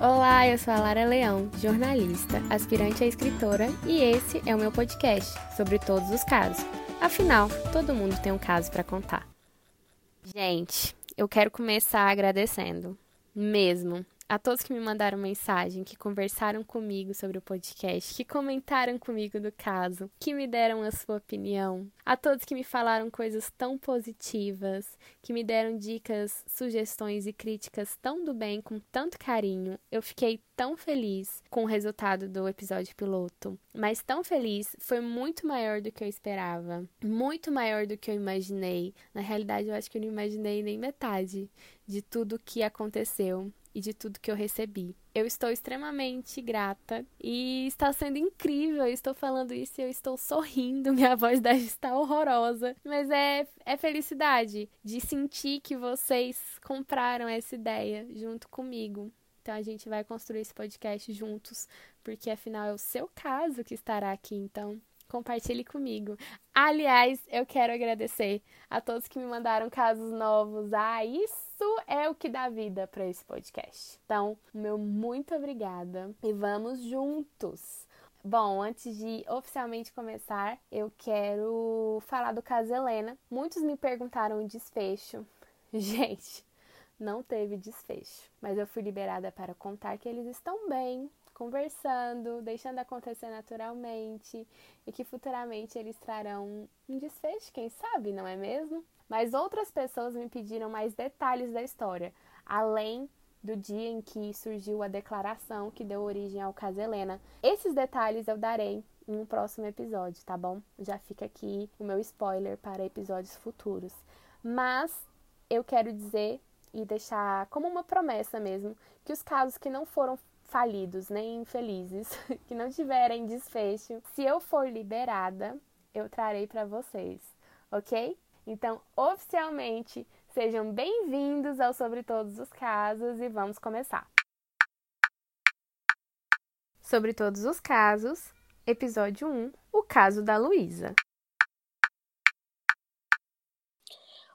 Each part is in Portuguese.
Olá, eu sou a Lara Leão, jornalista, aspirante a escritora, e esse é o meu podcast sobre todos os casos. Afinal, todo mundo tem um caso para contar. Gente, eu quero começar agradecendo, mesmo, a todos que me mandaram mensagem, que conversaram comigo sobre o podcast, que comentaram comigo do caso, que me deram a sua opinião, a todos que me falaram coisas tão positivas, que me deram dicas, sugestões e críticas tão do bem, com tanto carinho. Eu fiquei tão feliz com o resultado do episódio piloto, mas tão feliz, foi muito maior do que eu esperava, muito maior do que eu imaginei. Na realidade, eu acho que eu não imaginei nem metade de tudo que aconteceu e de tudo que eu recebi. Eu estou extremamente grata e está sendo incrível. Eu estou falando isso e eu estou sorrindo. Minha voz deve estar horrorosa, mas é, é felicidade de sentir que vocês compraram essa ideia junto comigo. Então a gente vai construir esse podcast juntos, porque afinal é o seu caso que estará aqui. Então compartilhe comigo. Aliás, eu quero agradecer a todos que me mandaram casos novos. Ah, isso é o que dá vida para esse podcast. Então, meu muito obrigada e vamos juntos. Bom, antes de oficialmente começar, eu quero falar do caso Helena. Muitos me perguntaram o desfecho. Gente, não teve desfecho, mas eu fui liberada para contar que eles estão bem, conversando, deixando acontecer naturalmente e que futuramente eles trarão um desfecho, quem sabe, não é mesmo? Mas outras pessoas me pediram mais detalhes da história, além do dia em que surgiu a declaração que deu origem ao caso Helena. Esses detalhes eu darei em um próximo episódio, tá bom? Já fica aqui o meu spoiler para episódios futuros. Mas eu quero dizer e deixar como uma promessa mesmo que os casos que não foram falidos nem infelizes, que não tiverem desfecho, se eu for liberada, eu trarei para vocês, ok? Então, oficialmente, sejam bem-vindos ao Sobre Todos os Casos e vamos começar. Sobre Todos os Casos, episódio 1 O caso da Luísa.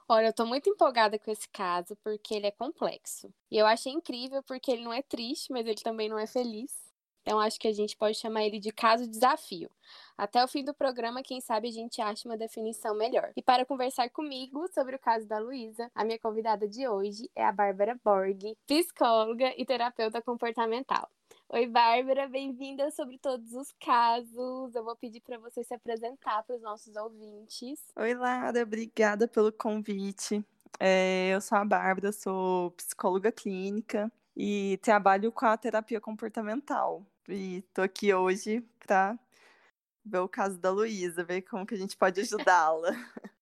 Olha, eu tô muito empolgada com esse caso porque ele é complexo. E eu achei incrível porque ele não é triste, mas ele também não é feliz. Então acho que a gente pode chamar ele de caso desafio. Até o fim do programa, quem sabe a gente acha uma definição melhor. E para conversar comigo sobre o caso da Luísa, a minha convidada de hoje é a Bárbara Borg, psicóloga e terapeuta comportamental. Oi, Bárbara, bem-vinda sobre todos os casos. Eu vou pedir para você se apresentar para os nossos ouvintes. Oi, Lara, obrigada pelo convite. É, eu sou a Bárbara, sou psicóloga clínica e trabalho com a terapia comportamental. E tô aqui hoje para ver o caso da Luísa, ver como que a gente pode ajudá-la.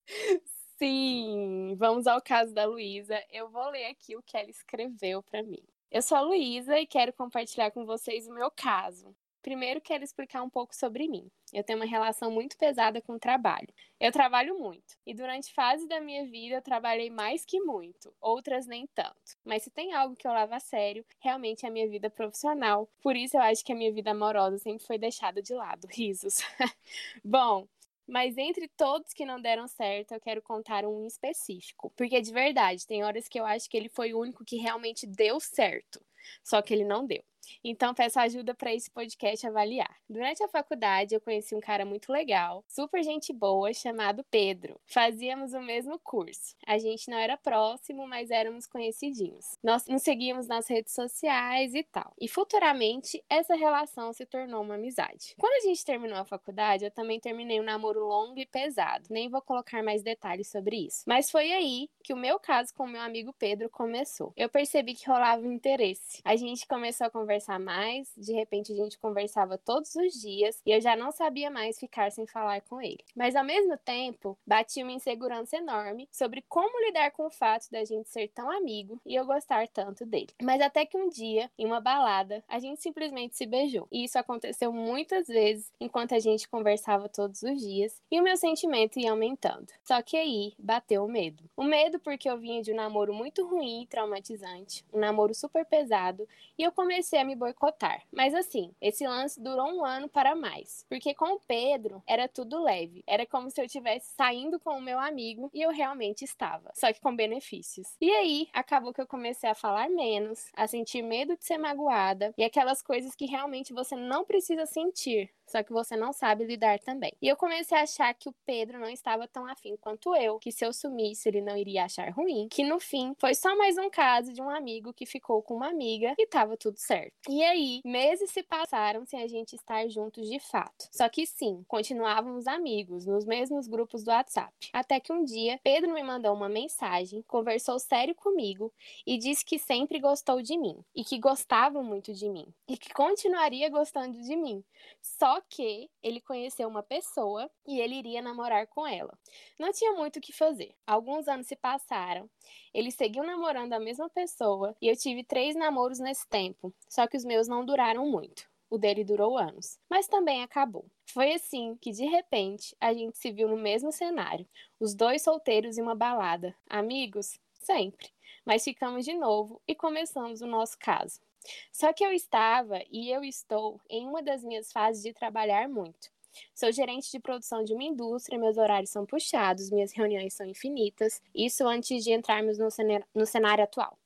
Sim, vamos ao caso da Luísa. Eu vou ler aqui o que ela escreveu para mim. Eu sou a Luísa e quero compartilhar com vocês o meu caso. Primeiro, quero explicar um pouco sobre mim. Eu tenho uma relação muito pesada com o trabalho. Eu trabalho muito e durante fases da minha vida eu trabalhei mais que muito, outras nem tanto. Mas se tem algo que eu levo a sério, realmente é a minha vida profissional. Por isso eu acho que a minha vida amorosa sempre foi deixada de lado. Risos. Bom, mas entre todos que não deram certo, eu quero contar um específico. Porque de verdade, tem horas que eu acho que ele foi o único que realmente deu certo. Só que ele não deu. Então, peço ajuda para esse podcast avaliar. Durante a faculdade, eu conheci um cara muito legal, super gente boa, chamado Pedro. Fazíamos o mesmo curso. A gente não era próximo, mas éramos conhecidinhos. Nós nos seguíamos nas redes sociais e tal. E futuramente, essa relação se tornou uma amizade. Quando a gente terminou a faculdade, eu também terminei um namoro longo e pesado. Nem vou colocar mais detalhes sobre isso. Mas foi aí que o meu caso com o meu amigo Pedro começou. Eu percebi que rolava interesse. A gente começou a conversar conversar mais, de repente a gente conversava todos os dias e eu já não sabia mais ficar sem falar com ele. Mas ao mesmo tempo, batia uma insegurança enorme sobre como lidar com o fato da gente ser tão amigo e eu gostar tanto dele. Mas até que um dia, em uma balada, a gente simplesmente se beijou. E isso aconteceu muitas vezes enquanto a gente conversava todos os dias e o meu sentimento ia aumentando. Só que aí bateu o medo. O medo porque eu vinha de um namoro muito ruim e traumatizante, um namoro super pesado, e eu comecei me boicotar. Mas assim, esse lance durou um ano para mais. Porque com o Pedro era tudo leve. Era como se eu estivesse saindo com o meu amigo e eu realmente estava. Só que com benefícios. E aí, acabou que eu comecei a falar menos, a sentir medo de ser magoada e aquelas coisas que realmente você não precisa sentir só que você não sabe lidar também. E eu comecei a achar que o Pedro não estava tão afim quanto eu, que se eu sumisse ele não iria achar ruim, que no fim foi só mais um caso de um amigo que ficou com uma amiga e tava tudo certo. E aí, meses se passaram sem a gente estar juntos de fato. Só que sim, continuávamos amigos, nos mesmos grupos do WhatsApp. Até que um dia, Pedro me mandou uma mensagem, conversou sério comigo e disse que sempre gostou de mim e que gostava muito de mim e que continuaria gostando de mim. Só que ele conheceu uma pessoa e ele iria namorar com ela. Não tinha muito o que fazer. Alguns anos se passaram, ele seguiu namorando a mesma pessoa e eu tive três namoros nesse tempo, só que os meus não duraram muito. O dele durou anos, mas também acabou. Foi assim que, de repente, a gente se viu no mesmo cenário, os dois solteiros em uma balada. Amigos? Sempre. Mas ficamos de novo e começamos o nosso caso. Só que eu estava e eu estou em uma das minhas fases de trabalhar muito. Sou gerente de produção de uma indústria, meus horários são puxados, minhas reuniões são infinitas, isso antes de entrarmos no cenário, no cenário atual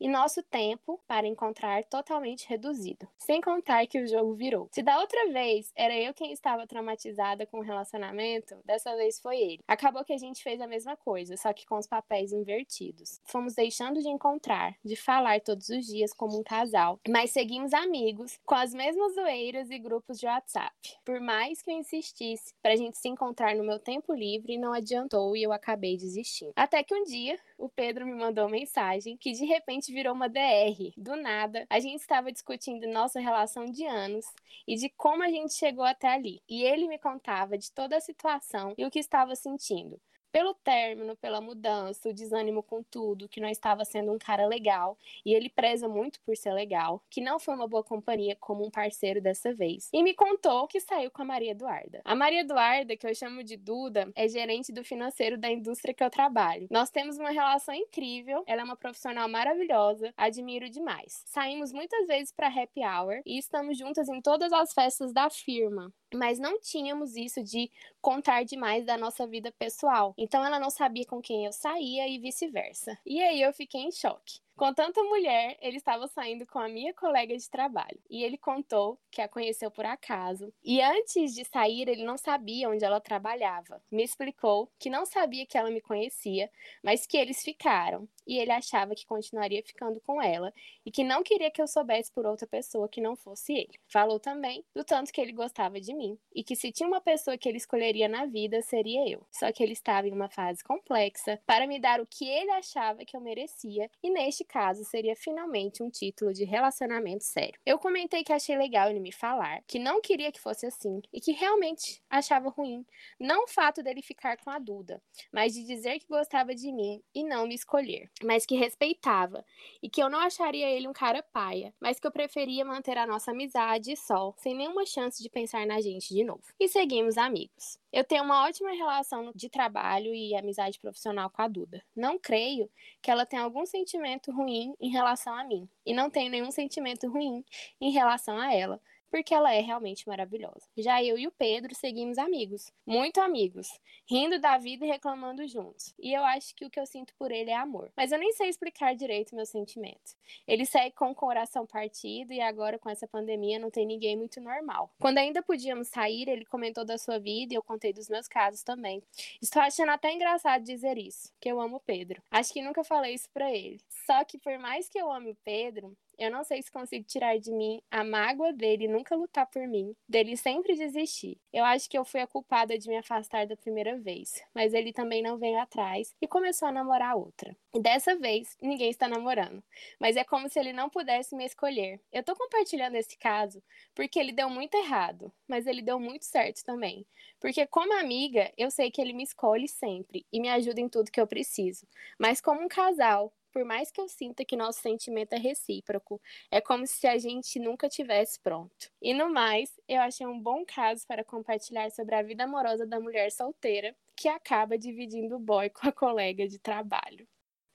e nosso tempo para encontrar totalmente reduzido. Sem contar que o jogo virou. Se da outra vez era eu quem estava traumatizada com o relacionamento, dessa vez foi ele. Acabou que a gente fez a mesma coisa, só que com os papéis invertidos. Fomos deixando de encontrar, de falar todos os dias como um casal, mas seguimos amigos, com as mesmas zoeiras e grupos de WhatsApp. Por mais que eu insistisse pra gente se encontrar no meu tempo livre, não adiantou e eu acabei desistindo. Até que um dia, o Pedro me mandou mensagem que de repente virou uma DR. Do nada, a gente estava discutindo nossa relação de anos e de como a gente chegou até ali. E ele me contava de toda a situação e o que estava sentindo pelo término, pela mudança, o desânimo com tudo, que não estava sendo um cara legal, e ele preza muito por ser legal, que não foi uma boa companhia como um parceiro dessa vez. E me contou que saiu com a Maria Eduarda. A Maria Eduarda, que eu chamo de Duda, é gerente do financeiro da indústria que eu trabalho. Nós temos uma relação incrível, ela é uma profissional maravilhosa, admiro demais. Saímos muitas vezes para happy hour e estamos juntas em todas as festas da firma mas não tínhamos isso de contar demais da nossa vida pessoal. Então ela não sabia com quem eu saía e vice-versa. E aí eu fiquei em choque. Com tanta mulher, ele estava saindo com a minha colega de trabalho. E ele contou que a conheceu por acaso. E antes de sair, ele não sabia onde ela trabalhava. Me explicou que não sabia que ela me conhecia, mas que eles ficaram. E ele achava que continuaria ficando com ela e que não queria que eu soubesse por outra pessoa que não fosse ele. Falou também do tanto que ele gostava de mim e que se tinha uma pessoa que ele escolheria na vida, seria eu. Só que ele estava em uma fase complexa para me dar o que ele achava que eu merecia e neste caso seria finalmente um título de relacionamento sério. Eu comentei que achei legal ele me falar, que não queria que fosse assim e que realmente achava ruim, não o fato dele ficar com a Duda, mas de dizer que gostava de mim e não me escolher, mas que respeitava e que eu não acharia ele um cara paia, mas que eu preferia manter a nossa amizade só, sem nenhuma chance de pensar na gente de novo. E seguimos amigos. Eu tenho uma ótima relação de trabalho e amizade profissional com a Duda. Não creio que ela tenha algum sentimento ruim em relação a mim. E não tenho nenhum sentimento ruim em relação a ela porque ela é realmente maravilhosa. Já eu e o Pedro seguimos amigos, muito amigos, rindo da vida e reclamando juntos. E eu acho que o que eu sinto por ele é amor. Mas eu nem sei explicar direito meus sentimentos. Ele segue com o coração partido e agora com essa pandemia não tem ninguém muito normal. Quando ainda podíamos sair, ele comentou da sua vida e eu contei dos meus casos também. Estou achando até engraçado dizer isso, que eu amo o Pedro. Acho que nunca falei isso para ele. Só que por mais que eu ame o Pedro, eu não sei se consigo tirar de mim a mágoa dele nunca lutar por mim, dele sempre desistir. Eu acho que eu fui a culpada de me afastar da primeira vez, mas ele também não veio atrás e começou a namorar outra. E dessa vez, ninguém está namorando, mas é como se ele não pudesse me escolher. Eu tô compartilhando esse caso porque ele deu muito errado, mas ele deu muito certo também. Porque como amiga, eu sei que ele me escolhe sempre e me ajuda em tudo que eu preciso. Mas como um casal, por mais que eu sinta que nosso sentimento é recíproco, é como se a gente nunca tivesse pronto. E no mais, eu achei um bom caso para compartilhar sobre a vida amorosa da mulher solteira que acaba dividindo o boy com a colega de trabalho.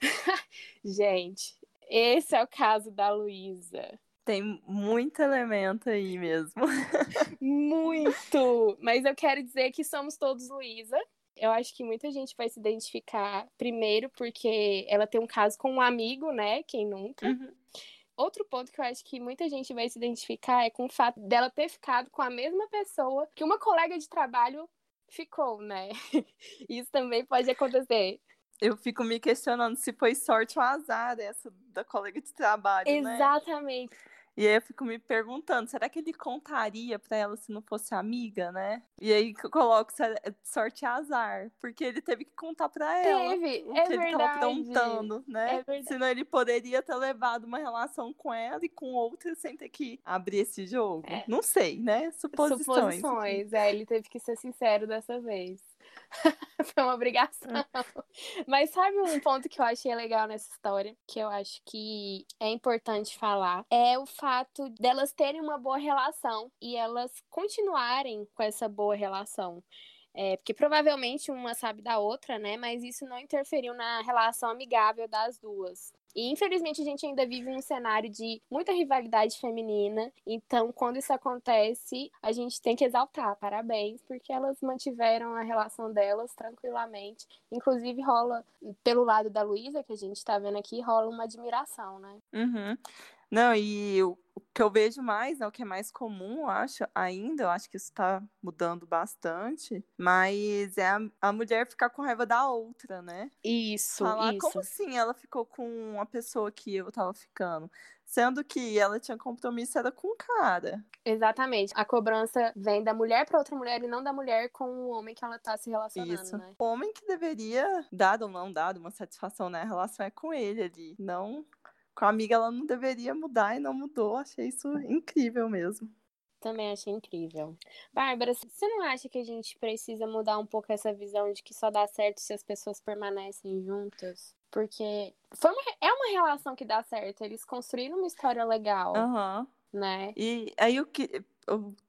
gente, esse é o caso da Luísa. Tem muito elemento aí mesmo. muito! Mas eu quero dizer que somos todos Luísa. Eu acho que muita gente vai se identificar, primeiro, porque ela tem um caso com um amigo, né? Quem nunca? Uhum. Outro ponto que eu acho que muita gente vai se identificar é com o fato dela ter ficado com a mesma pessoa que uma colega de trabalho ficou, né? Isso também pode acontecer. Eu fico me questionando se foi sorte ou azar essa da colega de trabalho, né? Exatamente. E aí eu fico me perguntando, será que ele contaria para ela se não fosse amiga, né? E aí eu coloco é sorte e azar, porque ele teve que contar para ela teve, o é que verdade. ele tava aprontando, né? É verdade. Senão ele poderia ter levado uma relação com ela e com outra sem ter que abrir esse jogo. É. Não sei, né? Suposições. Suposições, é, ele teve que ser sincero dessa vez. Foi uma obrigação. Mas sabe um ponto que eu achei legal nessa história, que eu acho que é importante falar, é o fato delas terem uma boa relação e elas continuarem com essa boa relação. É, porque provavelmente uma sabe da outra, né? Mas isso não interferiu na relação amigável das duas. E infelizmente a gente ainda vive um cenário de muita rivalidade feminina. Então, quando isso acontece, a gente tem que exaltar. Parabéns, porque elas mantiveram a relação delas tranquilamente. Inclusive, rola, pelo lado da Luísa, que a gente tá vendo aqui, rola uma admiração, né? Uhum. Não, e o que eu vejo mais, né, o que é mais comum, eu acho, ainda, eu acho que isso está mudando bastante, mas é a, a, mulher ficar com raiva da outra, né? Isso, Falar, isso. como assim ela ficou com uma pessoa que eu tava ficando? Sendo que ela tinha compromisso era com o cara. Exatamente. A cobrança vem da mulher para outra mulher e não da mulher com o homem que ela tá se relacionando, Isso. né? O homem que deveria, dado ou não dado, uma satisfação, né? A relação é com ele ali, não com a amiga ela não deveria mudar e não mudou. Achei isso incrível mesmo. Também achei incrível. Bárbara, você não acha que a gente precisa mudar um pouco essa visão de que só dá certo se as pessoas permanecem juntas? Porque foi uma, é uma relação que dá certo. Eles construíram uma história legal. Uhum. Né? E aí o que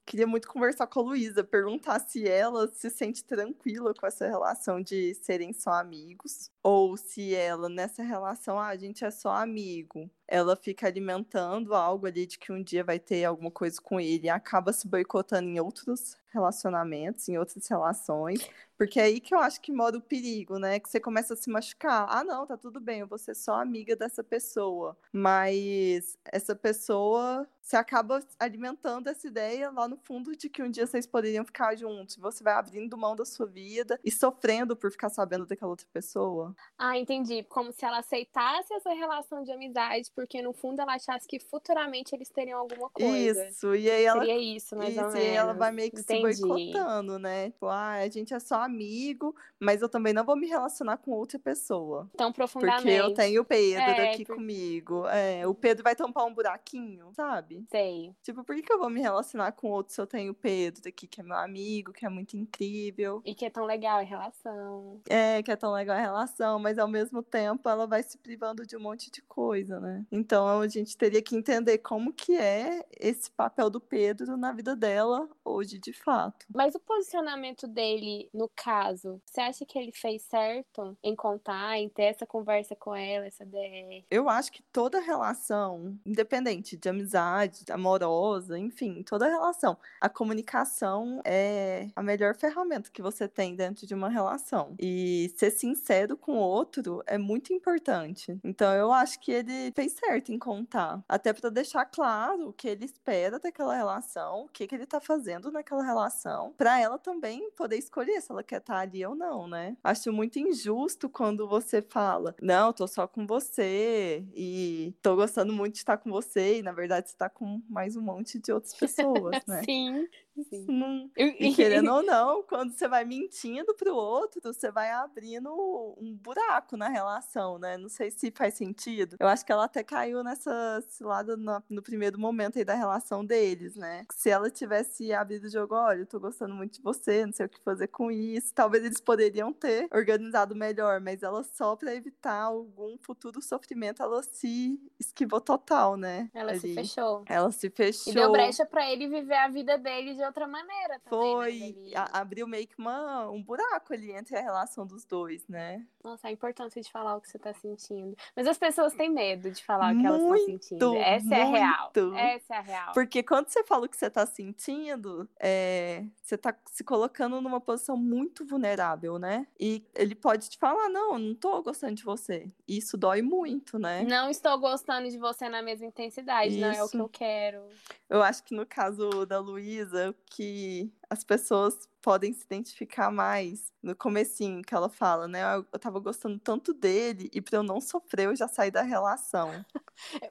queria muito conversar com a Luísa, perguntar se ela se sente tranquila com essa relação de serem só amigos, ou se ela, nessa relação, ah, a gente é só amigo, ela fica alimentando algo ali de que um dia vai ter alguma coisa com ele e acaba se boicotando em outros relacionamentos, em outras relações, porque é aí que eu acho que mora o perigo, né? Que você começa a se machucar. Ah, não, tá tudo bem, eu vou ser só amiga dessa pessoa. Mas essa pessoa você acaba alimentando essa ideia lá no fundo de que um dia vocês poderiam ficar juntos. Você vai abrindo mão da sua vida e sofrendo por ficar sabendo daquela outra pessoa. Ah, entendi. Como se ela aceitasse essa relação de amizade, porque no fundo ela achasse que futuramente eles teriam alguma coisa. Isso, e aí ela. Seria isso, mais isso, ou menos. E aí ela vai meio que entendi. se boicotando, né? Tipo, ah, a gente é só amigo, mas eu também não vou me relacionar com outra pessoa. Tão profundamente. Porque eu tenho o Pedro é, aqui por... comigo. É, o Pedro vai tampar um buraquinho, sabe? Sei. Tipo, por que, que eu vou me relacionar com outro se eu tenho o Pedro aqui, que é meu amigo, que é muito incrível? E que é tão legal a relação. É, que é tão legal a relação, mas ao mesmo tempo ela vai se privando de um monte de coisa, né? Então a gente teria que entender como que é esse papel do Pedro na vida dela hoje, de fato. Mas o posicionamento dele, no caso, você acha que ele fez certo em contar, em ter essa conversa com ela, essa DR? Eu acho que toda relação, independente de amizade, amorosa, enfim, toda relação, a comunicação é a melhor ferramenta que você tem dentro de uma relação. E ser sincero com o outro é muito importante. Então eu acho que ele fez certo em contar, até para deixar claro o que ele espera daquela relação, o que, que ele tá fazendo naquela relação, para ela também poder escolher se ela quer estar tá ali ou não, né? Acho muito injusto quando você fala: "Não, tô só com você e tô gostando muito de estar com você", e na verdade você tá com mais um monte de outras pessoas, né? Sim. Sim. Não... E querendo ou não, quando você vai mentindo pro outro, você vai abrindo um buraco na relação, né? Não sei se faz sentido. Eu acho que ela até caiu nessa cilada no, no primeiro momento aí da relação deles, né? Se ela tivesse abrido o jogo, olha, eu tô gostando muito de você, não sei o que fazer com isso, talvez eles poderiam ter organizado melhor, mas ela só pra evitar algum futuro sofrimento, ela se esquivou total, né? Ela Ali. se fechou. Ela se fechou. E deu brecha pra ele viver a vida dele de outra maneira também. Foi, né, abriu meio que uma, um buraco ali entre a relação dos dois, né? Nossa, a importância de falar o que você tá sentindo. Mas as pessoas têm medo de falar o que elas estão sentindo. Muito, Essa é a real. muito. Essa é a real. Porque quando você fala o que você tá sentindo, é, você tá se colocando numa posição muito vulnerável, né? E ele pode te falar, não, eu não tô gostando de você. E isso dói muito, né? Não estou gostando de você na mesma intensidade, não é o que Isso. eu quero. Eu acho que no caso da Luísa, que as pessoas podem se identificar mais no comecinho que ela fala, né? Eu, eu tava gostando tanto dele e pra eu não sofrer, eu já saí da relação.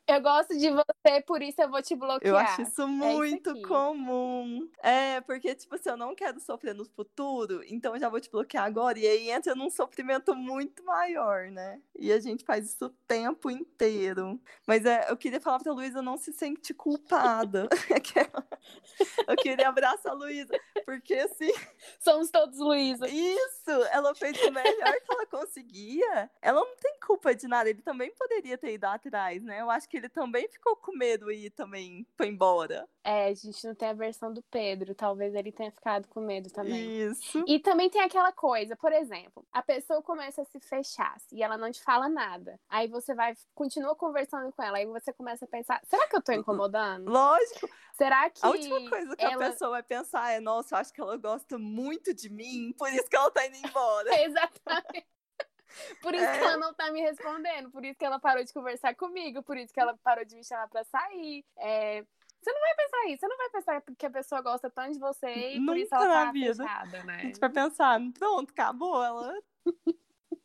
Eu gosto de você, por isso eu vou te bloquear. Eu acho isso muito aqui. comum. É, porque, tipo, se eu não quero sofrer no futuro, então eu já vou te bloquear agora. E aí entra num sofrimento muito maior, né? E a gente faz isso o tempo inteiro. Mas é, eu queria falar pra Luísa não se sente culpada. Eu queria abraçar a Luísa. Porque, assim, Somos todos Luísa. isso, ela fez o melhor que ela conseguia. Ela não tem culpa de nada. Ele também poderia ter ido atrás, né? Eu acho que ele também ficou com medo e também foi embora. É, a gente não tem a versão do Pedro. Talvez ele tenha ficado com medo também. Isso. E também tem aquela coisa, por exemplo, a pessoa começa a se fechar e ela não te fala nada. Aí você vai, continua conversando com ela, aí você começa a pensar: será que eu tô incomodando? Lógico, Será que. a última coisa que ela- a pessoa vai pensar é: nossa, eu acho que ela gosta muito de mim, por isso que ela tá indo embora. Exatamente. Por isso É. que ela não tá me respondendo, por isso que ela parou de conversar comigo, por isso que ela parou de me chamar pra sair. É, Você não vai pensar isso, você não vai pensar que a pessoa gosta tanto de você e por isso Nunca ela na tá vida. fechada, A né? gente vai pensar: pronto, acabou, ela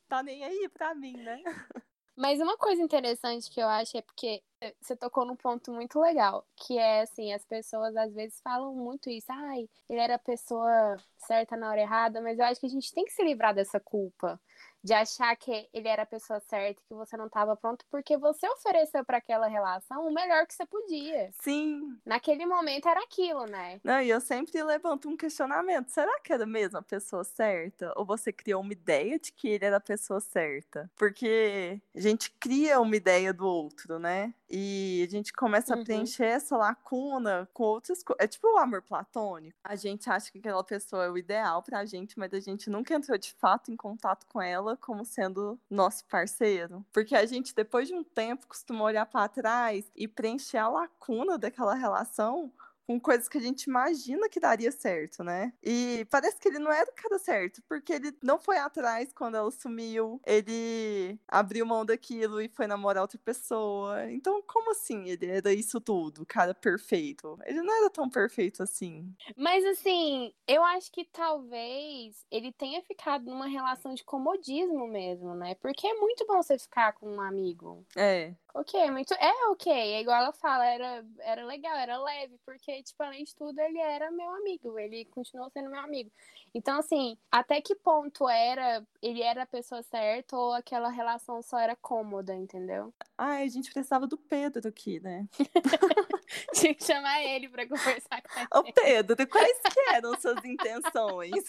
tá nem aí pra mim, né? Mas uma coisa interessante que eu acho é porque você tocou num ponto muito legal, que é assim, as pessoas às vezes falam muito isso, ai, ele era a pessoa certa na hora errada, mas eu acho que a gente tem que se livrar dessa culpa de achar que ele era a pessoa certa e que você não estava pronto, porque você ofereceu para aquela relação o melhor que você podia. Sim. Naquele momento era aquilo, né? Não, e eu sempre levanto um questionamento: será que era mesmo a pessoa certa? Ou você criou uma ideia de que ele era a pessoa certa? Porque a gente cria uma ideia do outro, né? E a gente começa Uhum. a preencher essa lacuna com outras coisas. É tipo o amor platônico. A gente acha que aquela pessoa é o ideal pra gente, mas a gente nunca entrou de fato em contato com ela como sendo nosso parceiro. Porque a gente, depois de um tempo, costuma olhar pra trás e preencher a lacuna daquela relação com coisas que a gente imagina que daria certo, né? E parece que ele não era o cara certo, porque ele não foi atrás quando ela sumiu, ele abriu mão daquilo e foi namorar outra pessoa. Então, como assim ele era isso tudo, o cara perfeito? Ele não era tão perfeito assim. Mas assim, eu acho que talvez ele tenha ficado numa relação de comodismo mesmo, né? Porque é muito bom você ficar com um amigo. É. Ok, muito. É ok, é igual ela fala, era, era legal, era leve, porque, tipo, além de tudo, ele era meu amigo, ele continuou sendo meu amigo. Então, assim, até que ponto era ele era a pessoa certa ou aquela relação só era cômoda, entendeu? Ai, a gente precisava do Pedro aqui, né? Tinha que chamar ele pra conversar com ele. Ô, Pedro, quais que eram suas intenções?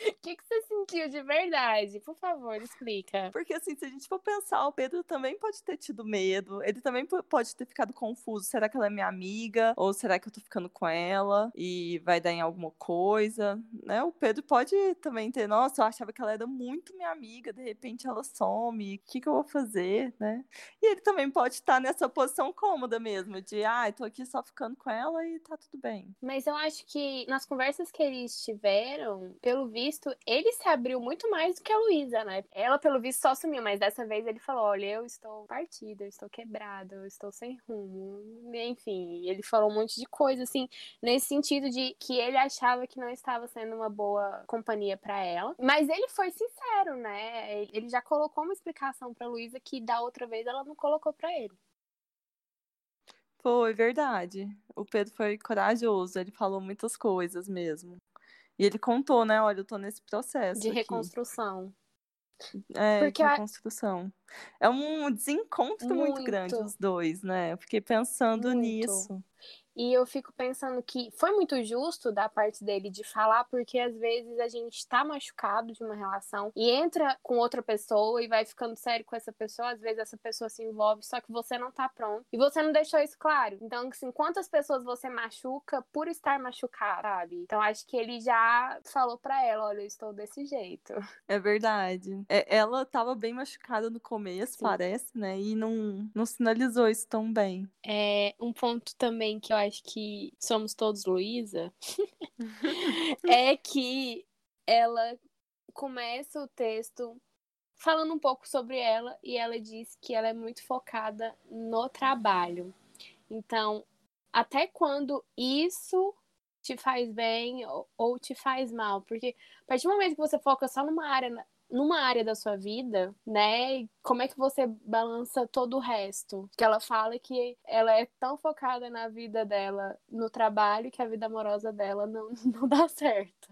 O que, que você sentiu de verdade? Por favor, explica. Porque, assim, se a gente for pensar, o Pedro também pode ter tido medo, ele também po- pode ter ficado confuso. Será que ela é minha amiga? Ou será que eu tô ficando com ela e vai dar em alguma coisa? Né? O Pedro pode também ter, nossa, eu achava que ela era muito minha amiga, de repente ela some, o que, que eu vou fazer, né? E ele também pode estar nessa posição cômoda mesmo, de, ah, tô aqui só ficando com ela e tá tudo bem. Mas eu acho que nas conversas que eles tiveram, pelo visto, ele se abriu muito mais do que a Luísa, né? Ela, pelo visto, só sumiu, mas dessa vez ele falou: Olha, eu estou partida, eu estou quebrada, eu estou sem rumo. Enfim, ele falou um monte de coisa, assim, nesse sentido de que ele achava que não estava sendo uma boa companhia pra ela. Mas ele foi sincero, né? Ele já colocou uma explicação pra Luísa que da outra vez ela não colocou pra ele. Foi verdade. O Pedro foi corajoso, ele falou muitas coisas mesmo. E ele contou, né? Olha, eu tô nesse processo. De aqui. reconstrução. É, Porque de reconstrução. É um desencontro muito, muito grande os dois, né? Eu fiquei pensando muito. nisso. E eu fico pensando que foi muito justo da parte dele de falar, porque às vezes a gente tá machucado de uma relação e entra com outra pessoa e vai ficando sério com essa pessoa, às vezes essa pessoa se envolve, só que você não tá pronto. E você não deixou isso claro. Então, assim, quantas pessoas você machuca por estar machucado, sabe? Então, acho que ele já falou para ela: olha, eu estou desse jeito. É verdade. É, ela tava bem machucada no começo, Sim. parece, né? E não, não sinalizou isso tão bem. É um ponto também que eu acho que somos todos Luísa, é que ela começa o texto falando um pouco sobre ela e ela diz que ela é muito focada no trabalho. Então, até quando isso te faz bem ou, te faz mal? Porque a partir do momento que você foca só numa área numa área da sua vida, né? Como é que você balança todo o resto? Que ela fala que ela é tão focada na vida dela, no trabalho, que a vida amorosa dela não, não dá certo.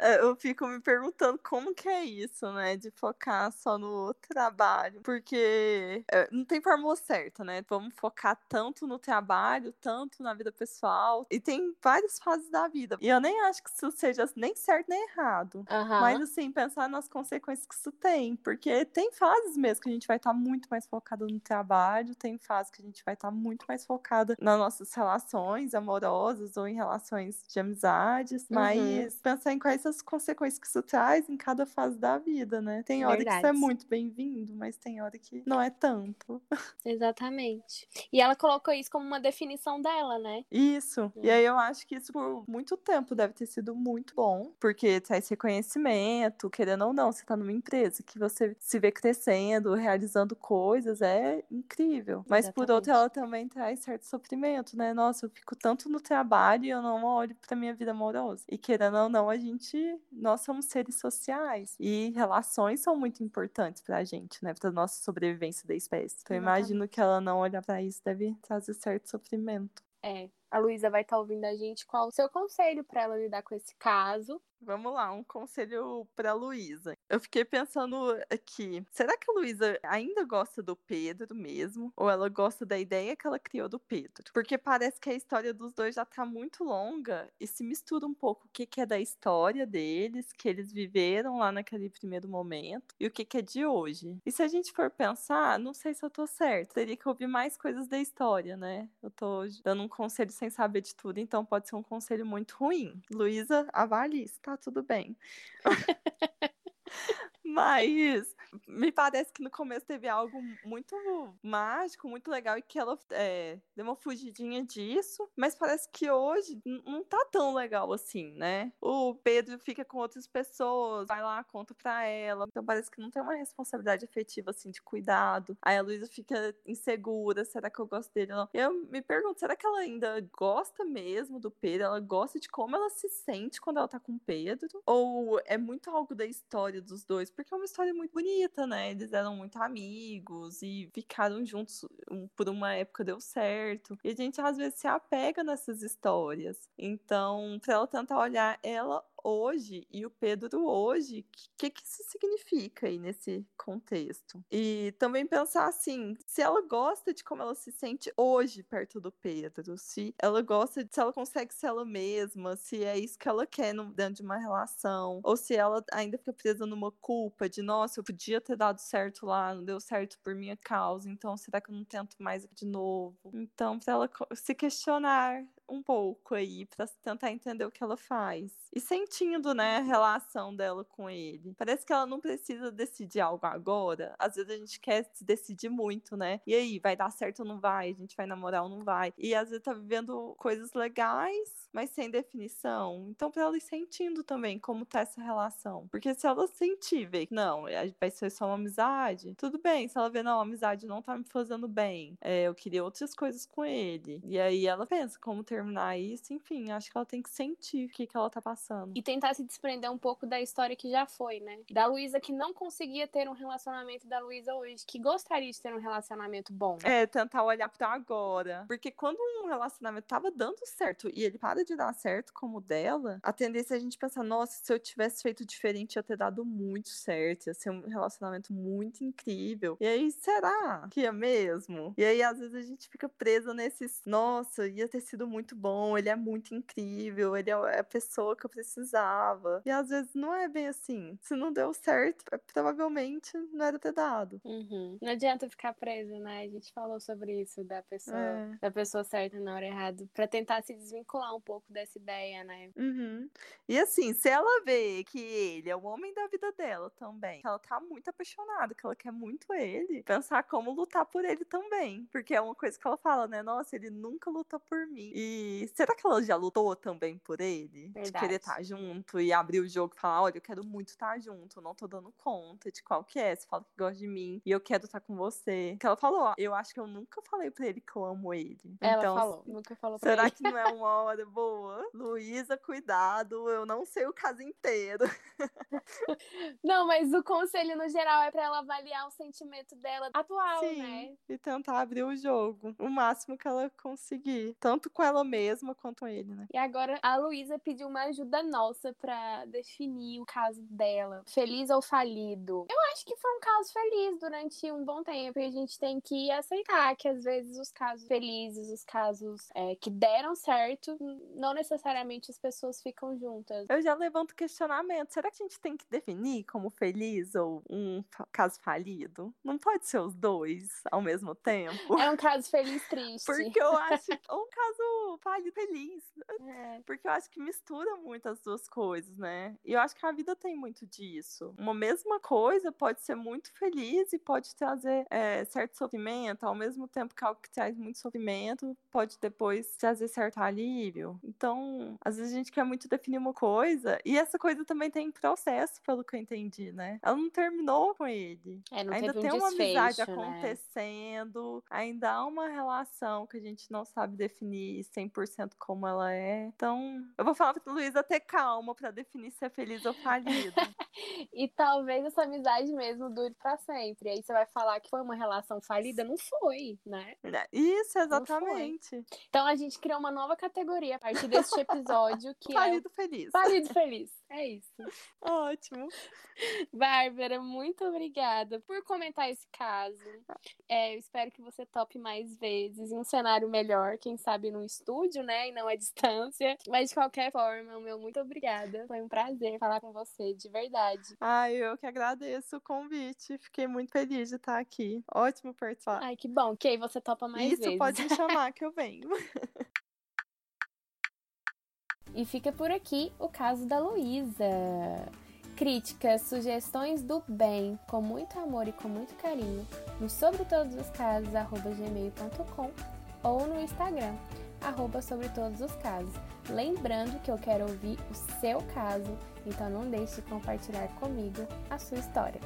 É, eu fico me perguntando como que é isso, né? De focar só no trabalho. Porque é, não tem fórmula certa, né? Vamos focar tanto no trabalho, tanto na vida pessoal. E tem várias fases da vida. E eu nem acho que isso seja nem certo nem errado. Uhum. Mas, assim, pensar nas consequências que isso tem. Porque tem fases mesmo que a gente vai estar tá muito mais focado no trabalho, tem fases que a gente vai estar tá muito mais focada nas nossas relações amorosas ou em relações de amizades. Uhum. Mas pensar em quais as consequências que isso traz em cada fase da vida, né? Tem hora Verdade. que isso é muito bem-vindo, mas tem hora que não é tanto. Exatamente. E ela colocou isso como uma definição dela, né? Isso. E aí eu acho que isso por muito tempo deve ter sido muito bom, porque traz reconhecimento, querendo ou não, você tá numa empresa que você se vê crescendo, realizando coisas, é incrível. Mas Exatamente. por outro, ela também traz certo sofrimento, né? Nossa, eu fico tanto no trabalho e eu não olho pra minha vida amorosa. E querendo ou não, a gente nós somos seres sociais e relações são muito importantes pra gente, né? Pra nossa sobrevivência da espécie. Então, eu imagino que ela não olhar para isso deve trazer certo sofrimento. É, a Luísa vai estar tá ouvindo a gente. Qual o seu conselho para ela lidar com esse caso? Vamos lá, um conselho para Luísa. Eu fiquei pensando aqui, será que a Luísa ainda gosta do Pedro mesmo? Ou ela gosta da ideia que ela criou do Pedro? Porque parece que a história dos dois já tá muito longa e se mistura um pouco o que, que é da história deles, que eles viveram lá naquele primeiro momento, e o que, que é de hoje. E se a gente for pensar, não sei se eu tô certo, teria que ouvir mais coisas da história, né? Eu tô dando um conselho sem saber de tudo, então pode ser um conselho muito ruim. Luísa, avalie, está tudo bem. Mas me parece que no começo teve algo muito mágico, muito legal, e que ela é, deu uma fugidinha disso. Mas parece que hoje não tá tão legal assim, né? O Pedro fica com outras pessoas, vai lá, conta pra ela. Então parece que não tem uma responsabilidade afetiva, assim, de cuidado. Aí a Luísa fica insegura: será que eu gosto dele não? Eu me pergunto: será que ela ainda gosta mesmo do Pedro? Ela gosta de como ela se sente quando ela tá com o Pedro? Ou é muito algo da história dos dois? Porque é uma história muito bonita, né? Eles eram muito amigos e ficaram juntos por uma época deu certo. E a gente às vezes se apega nessas histórias. Então, para ela tentar olhar ela hoje e o Pedro hoje, o que, que isso significa aí nesse contexto? E também pensar assim, se ela gosta de como ela se sente hoje perto do Pedro, se ela gosta, se ela consegue ser ela mesma, se é isso que ela quer no, dentro de uma relação, ou se ela ainda fica presa numa culpa de, nossa, eu podia ter dado certo lá, não deu certo por minha causa, então será que eu não tento mais de novo? Então, para ela se questionar um pouco aí para tentar entender o que ela faz. E sentindo, né, a relação dela com ele. Parece que ela não precisa decidir algo agora. Às vezes a gente quer se decidir muito, né? E aí, vai dar certo ou não vai? A gente vai namorar ou não vai? E às vezes tá vivendo coisas legais, mas sem definição. Então, para ela ir sentindo também como tá essa relação. Porque se ela sentir, ver que não, vai ser só uma amizade, tudo bem. Se ela ver, não, a amizade não tá me fazendo bem, é, eu queria outras coisas com ele. E aí ela pensa como ter terminar isso. Enfim, acho que ela tem que sentir o que, que ela tá passando. E tentar se desprender um pouco da história que já foi, né? Da Luísa que não conseguia ter um relacionamento da Luísa hoje, que gostaria de ter um relacionamento bom. É, tentar olhar pra agora. Porque quando um relacionamento tava dando certo e ele para de dar certo como o dela, a tendência é a gente pensar, nossa, se eu tivesse feito diferente, ia ter dado muito certo. Ia ser um relacionamento muito incrível. E aí, será que é mesmo? E aí, às vezes, a gente fica presa nesses, nossa, ia ter sido muito bom, ele é muito incrível, ele é a pessoa que eu precisava. E às vezes não é bem assim. Se não deu certo, é, provavelmente não era ter dado. Uhum. Não adianta ficar preso, né? A gente falou sobre isso, da pessoa, é. da pessoa certa na hora errada, para tentar se desvincular um pouco dessa ideia, né? Uhum. E assim, se ela vê que ele é o homem da vida dela também, que ela tá muito apaixonada, que ela quer muito ele, pensar como lutar por ele também. Porque é uma coisa que ela fala, né? Nossa, ele nunca lutou por mim. E será que ela já lutou também por ele? Verdade. De querer estar tá junto e abrir o jogo e falar: olha, eu quero muito estar tá junto, não tô dando conta de qual que é. Você fala que gosta de mim e eu quero estar tá com você. Que ela falou: ó, eu acho que eu nunca falei pra ele que eu amo ele. Ela então, falou, nunca falou pra será ele. que não é uma hora boa? Luísa, cuidado, eu não sei o caso inteiro. não, mas o conselho no geral é pra ela avaliar o sentimento dela atual, Sim, né? E tentar abrir o jogo o máximo que ela conseguir. Tanto com ela mesma quanto com ele, né? E agora a Luísa pediu uma ajuda nossa para definir o caso dela. Feliz ou falido? Eu acho que foi um caso feliz durante um bom tempo. E a gente tem que aceitar que às vezes os casos felizes, os casos é, que deram certo, não necessariamente as pessoas ficam juntas. Eu já levanto questionamento. Será que a gente tem que definir como feliz ou um caso falido? Não pode ser os dois ao mesmo tempo? É um caso feliz triste. Porque eu acho. um caso falido feliz. É. Porque eu acho que mistura muito as duas coisas, né? E eu acho que a vida tem muito disso. Uma mesma coisa pode ser muito feliz e pode trazer é, certo sofrimento, ao mesmo tempo que algo que traz muito sofrimento pode depois trazer certo alívio. Então, às vezes a gente quer muito definir uma coisa e essa coisa também tem processo, pelo que eu entendi, né? Ela não terminou com ele. É, ainda tem um uma amizade né? acontecendo, ainda há uma relação que a gente não sabe definir 100% como ela é. Então, eu vou falar pra Luísa ter calma para definir se é feliz ou falido. e talvez essa amizade mesmo dure para sempre. Aí você vai falar que foi uma relação falida? Não foi, né? Isso, exatamente. Então a gente criou uma nova categoria a partir deste episódio que Falido é feliz. Falido feliz. É isso. Ótimo. Bárbara, muito obrigada por comentar esse caso. É, eu espero que você tope mais vezes em um cenário melhor, quem sabe no estúdio, né? E não à distância. Mas de qualquer forma, meu muito obrigada. Foi um prazer falar com você, de verdade. Ai, eu que agradeço o convite. Fiquei muito feliz de estar aqui. Ótimo participar. Ai, que bom. Que aí você topa mais Isso, vezes. Isso, pode me chamar que eu venho. E fica por aqui o caso da Luísa. Críticas, sugestões do bem, com muito amor e com muito carinho, no sobre todos os casos, gmail.com ou no Instagram, arroba sobre todos os casos. Lembrando que eu quero ouvir o seu caso, então não deixe de compartilhar comigo a sua história.